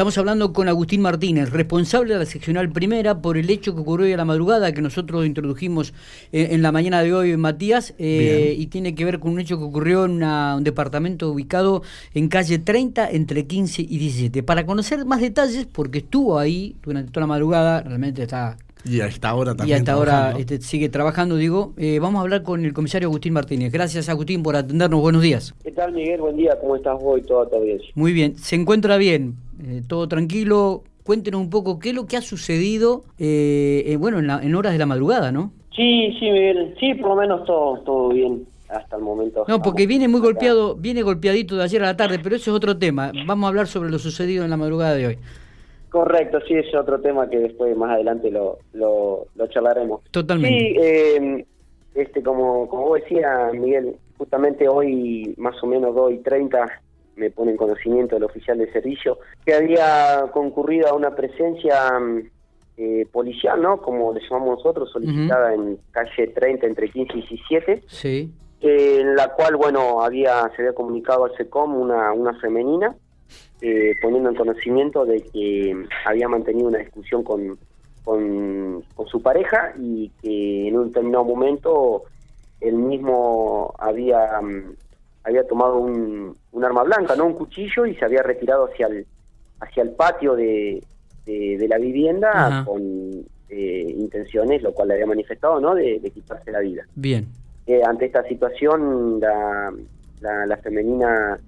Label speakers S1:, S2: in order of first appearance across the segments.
S1: Estamos hablando con Agustín Martínez, responsable de la seccional primera por el hecho que ocurrió hoy a la madrugada, que nosotros introdujimos eh, en la mañana de hoy, Matías, eh, y tiene que ver con un hecho que ocurrió en un departamento ubicado en calle 30 entre 15 y 17. Para conocer más detalles, porque estuvo ahí durante toda la madrugada, realmente está
S2: y hasta ahora también.
S1: Y hasta ahora este, sigue trabajando, digo. Eh, vamos a hablar con el comisario Agustín Martínez. Gracias, Agustín, por atendernos. Buenos días.
S3: ¿Qué tal, Miguel? Buen día. ¿Cómo estás vos y toda tu audiencia?
S1: Muy bien. ¿Se encuentra bien? Eh, ¿Todo tranquilo? Cuéntenos un poco qué es lo que ha sucedido, eh, bueno, en, en, horas de la madrugada, ¿no?
S3: Sí, sí, Miguel. Sí, por lo menos todo, todo bien hasta el momento.
S1: No, porque viene muy golpeado, viene golpeadito de ayer a la tarde, pero eso es otro tema. Vamos a hablar sobre lo sucedido en la madrugada de hoy.
S3: Correcto, sí, es otro tema que después más adelante lo, lo, charlaremos.
S1: Totalmente.
S3: Sí, eh, este, como, como vos decías, Miguel, justamente hoy más o menos 2 y 30 me pone en conocimiento el oficial de servicio que había concurrido a una presencia eh, policial, ¿no? Como le llamamos nosotros, solicitada en calle 30 entre 15 y 17.
S1: Sí.
S3: en la cual, bueno, había se había comunicado al SECOM una, una femenina eh, poniendo en conocimiento de que había mantenido una discusión con, con, su pareja y que en un determinado momento él mismo había, mm, había tomado un, un, arma blanca, no un cuchillo, y se había retirado hacia el, hacia el patio de, de, la vivienda con eh, intenciones, lo cual le había manifestado, ¿no? de, quitarse la vida.
S1: Bien.
S3: Eh, ante esta situación, la, la, la femenina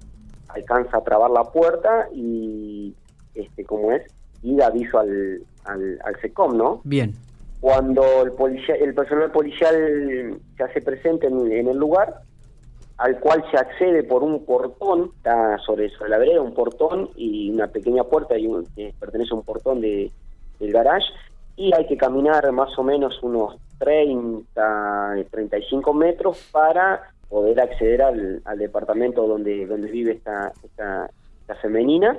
S3: alcanza a trabar la puerta y, este como es, y da aviso al, al, al SECOM, ¿no?
S1: Bien.
S3: Cuando el, el personal policial se hace presente en, el lugar, al cual se accede por un portón, está sobre, sobre la vereda, un portón y una pequeña puerta y que pertenece a un portón de, del garage, y hay que caminar más o menos unos 30, 35 metros para poder acceder al, departamento donde, donde vive esta, esta, femenina.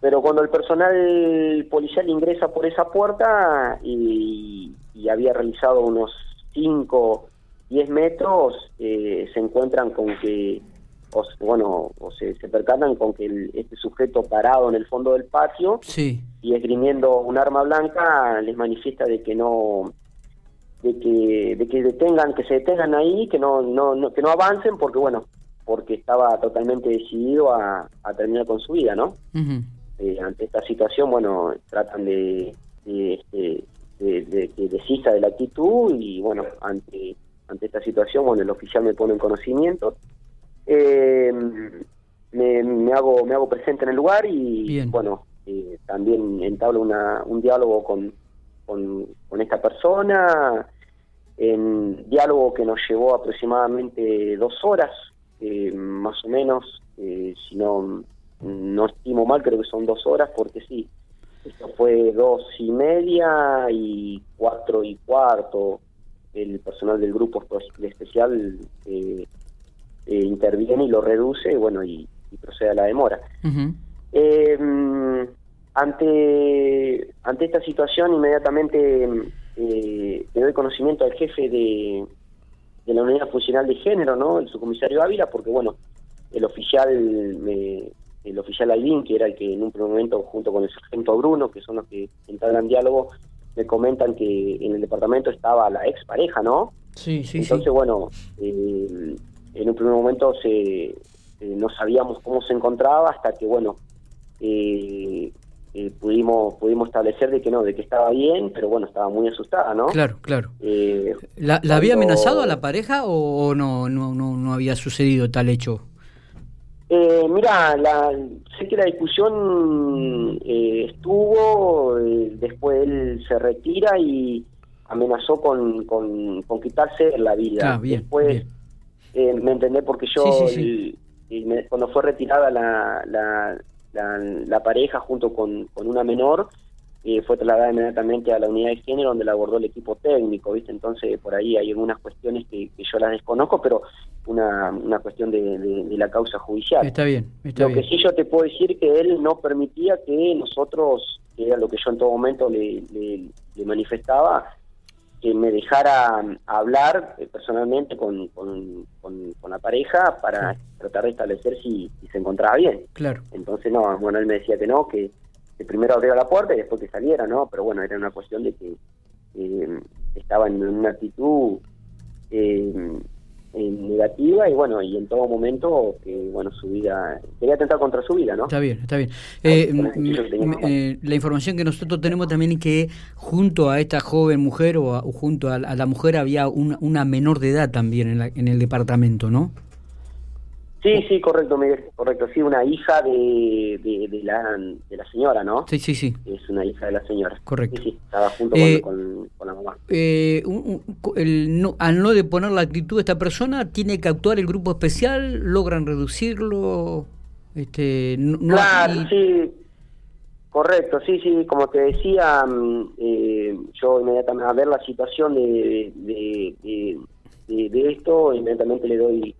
S3: Pero cuando el personal policial ingresa por esa puerta y, había realizado unos 5, 10 metros, eh, se encuentran con que, bueno, o se, se percatan con que este sujeto parado en el fondo del patio y esgrimiendo un arma blanca les manifiesta de que no de que de que detengan que se detengan ahí que no, no, que no avancen porque bueno porque estaba totalmente decidido a, terminar con su vida no eh, ante esta situación bueno tratan de de, este, de, que desista de la actitud y bueno ante ante esta situación bueno el oficial me pone en conocimiento eh, me, hago me hago presente en el lugar y bueno eh, también entablo una, un diálogo con con, esta persona, en diálogo que nos llevó aproximadamente dos horas, eh, más o menos, eh, si no, no estimo mal, creo que son dos horas, porque sí, esto fue dos y media y cuatro y cuarto, el personal del grupo especial eh, interviene y lo reduce, bueno, y, procede a la demora. Ante, ante esta situación, inmediatamente eh, le doy conocimiento al jefe de, de la unidad funcional de género, ¿no? El subcomisario Ávila, porque bueno, el oficial el oficial Alvin, que era el que en un primer momento junto con el sargento Bruno, que son los que entablan diálogo, me comentan que en el departamento estaba la ex pareja, ¿no?
S1: Sí, sí,
S3: Entonces, bueno, eh, en un primer momento se, eh, no sabíamos cómo se encontraba hasta que, bueno, eh, eh, pudimos pudimos establecer de que no, de que estaba bien, pero bueno, estaba muy asustada, ¿no?
S1: Claro, claro. Eh, ¿La, había amenazado a la pareja o, no, no, no, había sucedido tal hecho?
S3: Eh, mira, la, sé que la discusión eh, estuvo, después él se retira y amenazó con, con, quitarse la vida.
S1: Ah, bien,
S3: después me entendé porque yo, cuando fue retirada la, la la, pareja junto con, una menor eh, fue trasladada inmediatamente a la unidad de género donde la abordó el equipo técnico, ¿viste? Entonces por ahí hay algunas cuestiones que, yo las desconozco, pero una, una cuestión de, la causa judicial.
S1: Está bien,
S3: Lo que sí yo te puedo decir que él no permitía que nosotros, que era lo que yo en todo momento le, le manifestaba, que me dejara hablar eh, personalmente con, con, la pareja para tratar de establecer si, se encontraba bien.
S1: Claro.
S3: Entonces, no, bueno, él me decía que no, que, primero abriera la puerta y después que saliera, ¿no? Pero bueno, era una cuestión de que eh, estaba en una actitud eh, negativa y bueno, y en todo momento que bueno, su vida, quería atentar contra su vida, ¿no?
S1: Está bien, está bien. Eh, la información que nosotros tenemos también es que junto a esta joven mujer o, junto a, la mujer había una menor de edad también en, en el departamento, ¿no?
S3: Sí, sí, correcto, Miguel, correcto. Sí, una hija de, de, la, de la señora, ¿no?
S1: Sí, sí, sí.
S3: Es una hija de la señora.
S1: Correcto.
S3: Sí, sí, estaba junto eh, con, la mamá.
S1: Eh, el, no, al no deponer la actitud de esta persona, ¿tiene que actuar el grupo especial? ¿Logran reducirlo? Este,
S3: claro, sí. Correcto, sí, sí, como te decía, mm, eh, yo inmediatamente a ver la situación de, de, de esto, inmediatamente le doy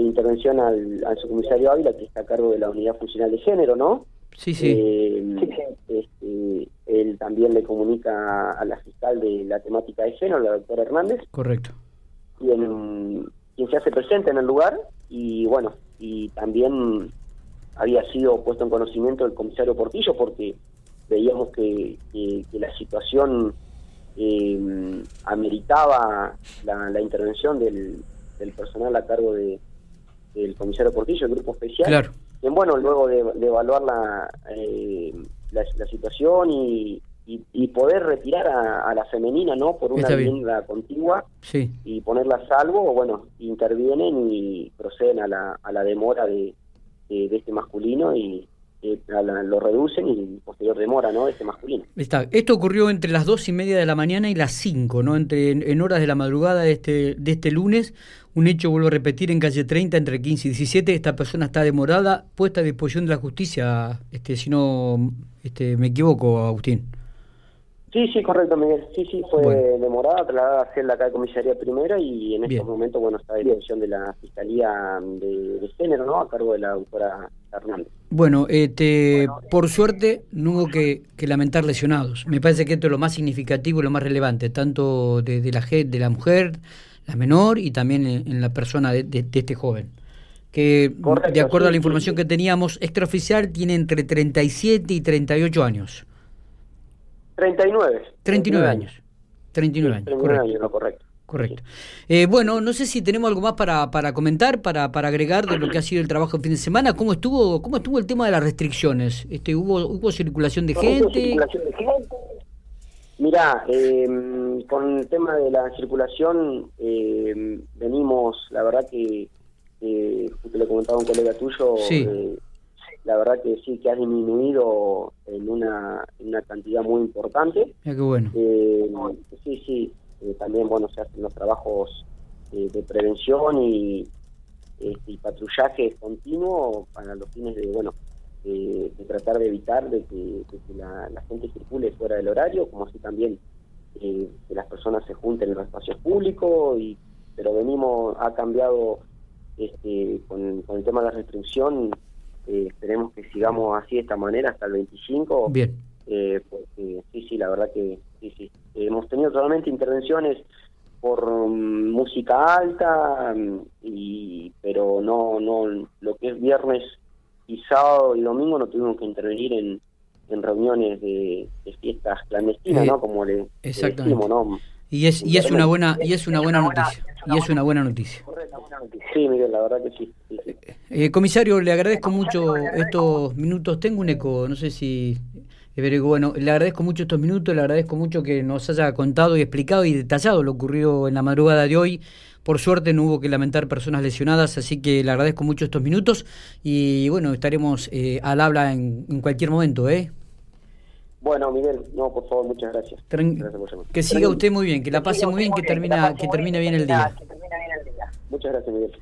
S3: intervención al, al subcomisario Ávila, que está a cargo de la unidad funcional de género, ¿no?
S1: Sí, sí.
S3: Eh, este, él también le comunica a la fiscal de la temática de género, la doctora Hernández.
S1: Correcto.
S3: Quien, quien se hace presente en el lugar y bueno, y también había sido puesto en conocimiento el comisario Portillo porque veíamos que, que, la situación eh, ameritaba la, la intervención del, del personal a cargo de, el comisario Portillo, el grupo especial.
S1: Claro.
S3: Y bueno, luego de, evaluar la, eh, la, situación y, y, poder retirar a, la femenina, ¿no? Por una vivienda contigua
S1: sí.
S3: y ponerla a salvo, bueno, intervienen y proceden a la, a la demora de, de este masculino y, lo reducen y posterior demora, ¿no? Este masculino.
S1: Está. Esto ocurrió entre las dos y media de la mañana y las cinco, ¿no? Entre, en, horas de la madrugada de este, de este lunes. Un hecho, vuelvo a repetir, en calle 30, entre 15 y 17. Esta persona está demorada, puesta a disposición de la justicia, este, si no este, me equivoco, Agustín.
S3: Sí, sí, correcto, Miguel. Sí, sí, fue demorada, trasladada hacia la de comisaría primera y en estos momentos, bueno, está a disposición de la Fiscalía de, Género, ¿no? A cargo de la doctora Hernández.
S1: Bueno, este, por suerte no hubo que, lamentar lesionados. Me parece que esto es lo más significativo y lo más relevante, tanto de, la, de la mujer, la menor y también en, la persona de, este joven que de acuerdo a la información que teníamos extraoficial tiene entre 37 y 38 años.
S3: 39.
S1: 39 años. 39 años.
S3: 39 años, no, correcto.
S1: Correcto. Eh, bueno, no sé si tenemos algo más para, para comentar, para, para agregar de lo que ha sido el trabajo el fin de semana. ¿Cómo estuvo cómo estuvo el tema de las restricciones? Este, ¿Hubo hubo circulación de gente?
S3: Circulación de gente? Mirá, em, con el tema de la circulación em, venimos, la verdad que, eh, le comentaba a un colega tuyo,
S1: sí.
S3: Eh, la verdad que sí que ha disminuido en una, una cantidad muy importante.
S1: qué bueno.
S3: Eh, sí, sí, eh, también bueno se hacen los trabajos eh, de prevención y, este, y patrullaje continuo para los fines de bueno de, tratar de evitar de que, la, gente circule fuera del horario, como así también que las personas se junten en los espacios públicos y pero venimos ha cambiado este, con, con el tema de la restricción eh, esperemos que sigamos así de esta manera hasta el 25.
S1: Bien.
S3: Eh, sí, sí, la verdad que sí, sí. hemos tenido solamente intervenciones por mm, música alta, mm, y pero no, no, lo que es viernes y sábado y domingo no tuvimos que intervenir en, en reuniones de, fiestas clandestinas, eh, ¿no? Como le, decimos, ¿no?
S1: Y es, y es una buena, y es una buena noticia. Y es una buena noticia.
S3: Sí, Miguel, la verdad que sí.
S1: Eh, comisario, le agradezco mucho estos minutos. Tengo un eco, no sé si... Pero bueno, le agradezco mucho estos minutos, le agradezco mucho que nos haya contado y explicado y detallado lo ocurrido en la madrugada de hoy. Por suerte no hubo que lamentar personas lesionadas, así que le agradezco mucho estos minutos y bueno, estaremos eh, al habla en, cualquier momento, ¿eh?
S3: Bueno, Miguel, no, por favor, muchas gracias.
S1: que siga usted muy bien, que la pase muy bien, que termina, que termine bien el día.
S3: Muchas gracias, Miguel.